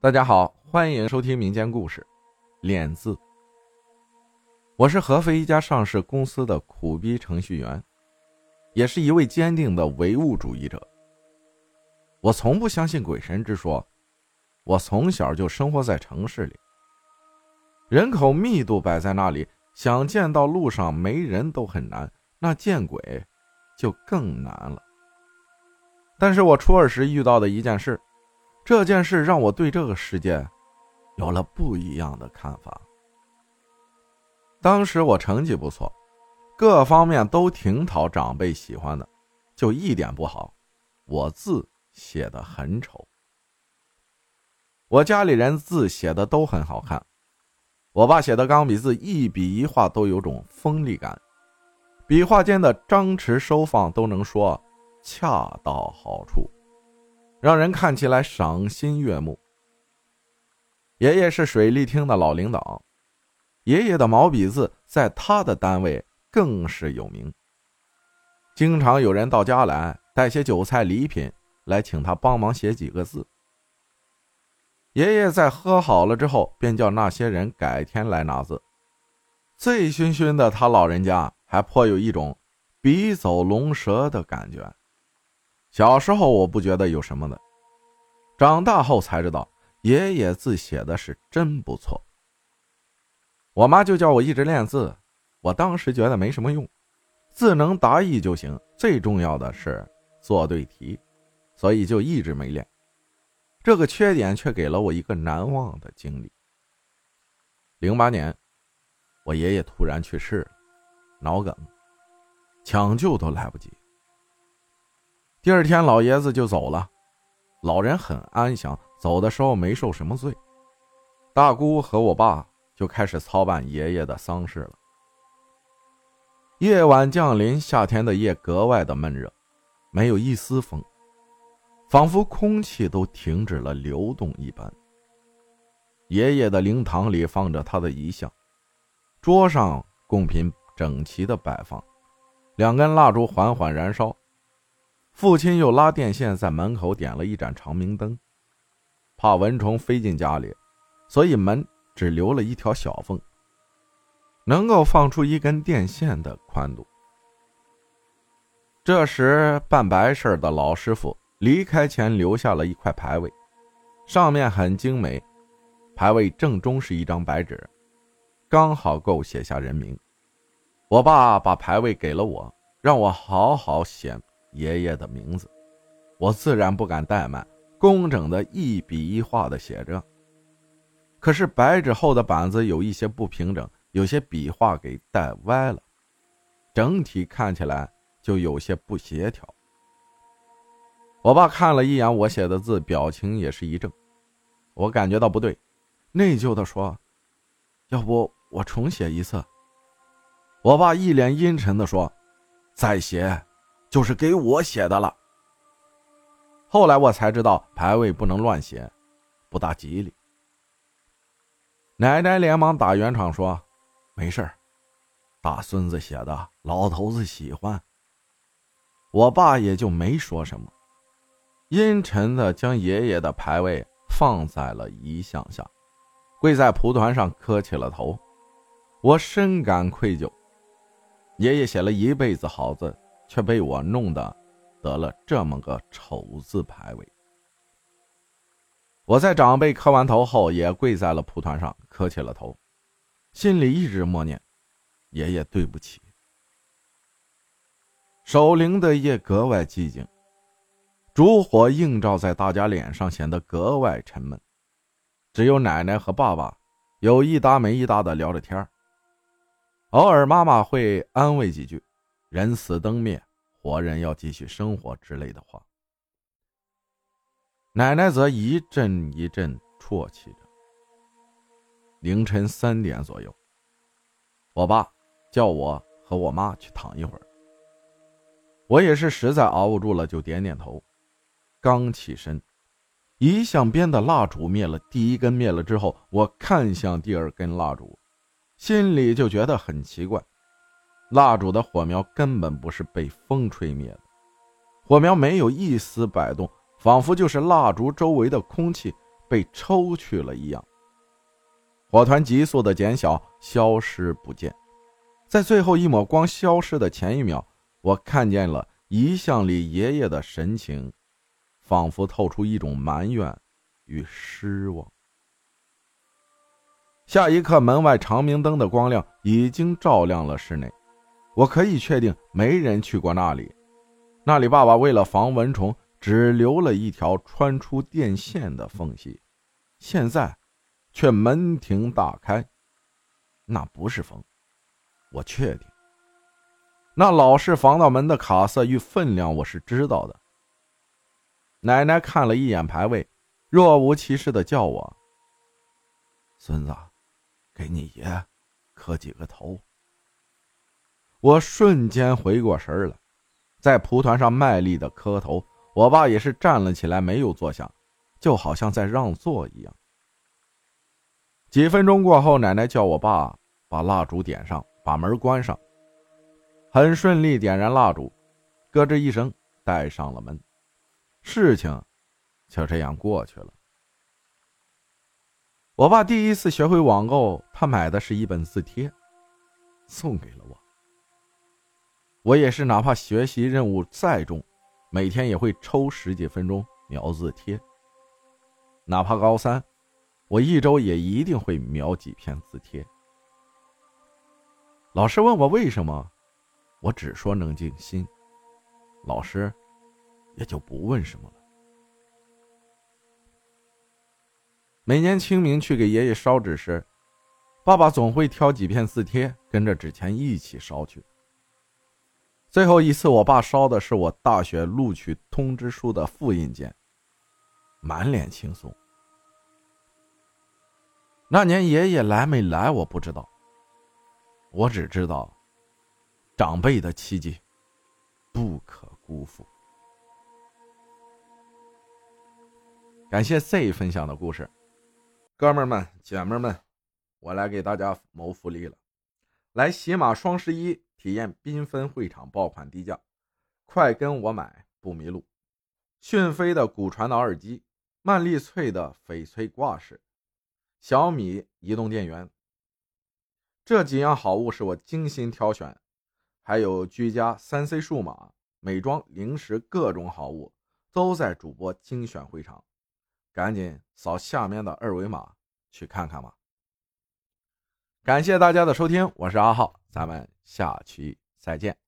大家好，欢迎收听民间故事《练字》。我是合肥一家上市公司的苦逼程序员，也是一位坚定的唯物主义者。我从不相信鬼神之说。我从小就生活在城市里，人口密度摆在那里，想见到路上没人都很难，那见鬼就更难了。但是我初二时遇到的一件事。这件事让我对这个世界有了不一样的看法。当时我成绩不错，各方面都挺讨长辈喜欢的，就一点不好，我字写的很丑。我家里人字写的都很好看，我爸写的钢笔字一笔一画都有种锋利感，笔画间的张弛收放都能说恰到好处。让人看起来赏心悦目。爷爷是水利厅的老领导，爷爷的毛笔字在他的单位更是有名。经常有人到家来带些酒菜礼品来请他帮忙写几个字。爷爷在喝好了之后，便叫那些人改天来拿字。醉醺醺的他老人家还颇有一种笔走龙蛇的感觉。小时候我不觉得有什么的，长大后才知道爷爷字写的是真不错。我妈就叫我一直练字，我当时觉得没什么用，字能达意就行，最重要的是做对题，所以就一直没练。这个缺点却给了我一个难忘的经历。零八年，我爷爷突然去世了，脑梗，抢救都来不及。第二天，老爷子就走了。老人很安详，走的时候没受什么罪。大姑和我爸就开始操办爷爷的丧事了。夜晚降临，夏天的夜格外的闷热，没有一丝风，仿佛空气都停止了流动一般。爷爷的灵堂里放着他的遗像，桌上贡品整齐的摆放，两根蜡烛缓缓燃烧。父亲又拉电线在门口点了一盏长明灯，怕蚊虫飞进家里，所以门只留了一条小缝，能够放出一根电线的宽度。这时办白事的老师傅离开前留下了一块牌位，上面很精美，牌位正中是一张白纸，刚好够写下人名。我爸把牌位给了我，让我好好写。爷爷的名字，我自然不敢怠慢，工整的一笔一画的写着。可是白纸后的板子有一些不平整，有些笔画给带歪了，整体看起来就有些不协调。我爸看了一眼我写的字，表情也是一怔。我感觉到不对，内疚的说：“要不我重写一次？”我爸一脸阴沉的说：“再写。”就是给我写的了。后来我才知道牌位不能乱写，不大吉利。奶奶连忙打圆场说：“没事大孙子写的，老头子喜欢。”我爸也就没说什么，阴沉的将爷爷的牌位放在了遗像下，跪在蒲团上磕起了头。我深感愧疚，爷爷写了一辈子好字。却被我弄得得了这么个丑字牌位。我在长辈磕完头后，也跪在了蒲团上磕起了头，心里一直默念：“爷爷对不起。”守灵的夜格外寂静，烛火映照在大家脸上，显得格外沉闷。只有奶奶和爸爸有一搭没一搭的聊着天偶尔妈妈会安慰几句。人死灯灭，活人要继续生活之类的话。奶奶则一阵一阵啜泣着。凌晨三点左右，我爸叫我和我妈去躺一会儿。我也是实在熬不住了，就点点头。刚起身，遗像边的蜡烛灭了，第一根灭了之后，我看向第二根蜡烛，心里就觉得很奇怪。蜡烛的火苗根本不是被风吹灭的，火苗没有一丝摆动，仿佛就是蜡烛周围的空气被抽去了一样。火团急速的减小，消失不见。在最后一抹光消失的前一秒，我看见了遗像里爷爷的神情，仿佛透出一种埋怨与失望。下一刻，门外长明灯的光亮已经照亮了室内，我可以确定没人去过那里。那里，爸爸为了防蚊虫，只留了一条穿出电线的缝隙，现在却门庭大开。那不是风，我确定。那老式防盗门的卡色与分量，我是知道的。奶奶看了一眼牌位，若无其事的叫我：“孙子。”给你爷磕几个头。我瞬间回过神来，在蒲团上卖力的磕头。我爸也是站了起来，没有坐下，就好像在让座一样。几分钟过后，奶奶叫我爸把蜡烛点上，把门关上。很顺利，点燃蜡烛，咯吱一声带上了门。事情就这样过去了。我爸第一次学会网购，他买的是一本字帖，送给了我。我也是，哪怕学习任务再重，每天也会抽十几分钟描字帖。哪怕高三，我一周也一定会描几篇字帖。老师问我为什么，我只说能静心，老师也就不问什么了。每年清明去给爷爷烧纸时，爸爸总会挑几片字帖跟着纸钱一起烧去。最后一次，我爸烧的是我大学录取通知书的复印件，满脸轻松。那年爷爷来没来我不知道，我只知道，长辈的奇迹不可辜负。感谢 Z 分享的故事。哥们儿们、姐们儿们，我来给大家谋福利了！来喜马双十一体验缤纷会场爆款低价，快跟我买不迷路！讯飞的骨传导耳机，曼丽翠的翡翠挂饰，小米移动电源，这几样好物是我精心挑选，还有居家三 C 数码、美妆、零食，各种好物都在主播精选会场。赶紧扫下面的二维码去看看吧！感谢大家的收听，我是阿浩，咱们下期再见。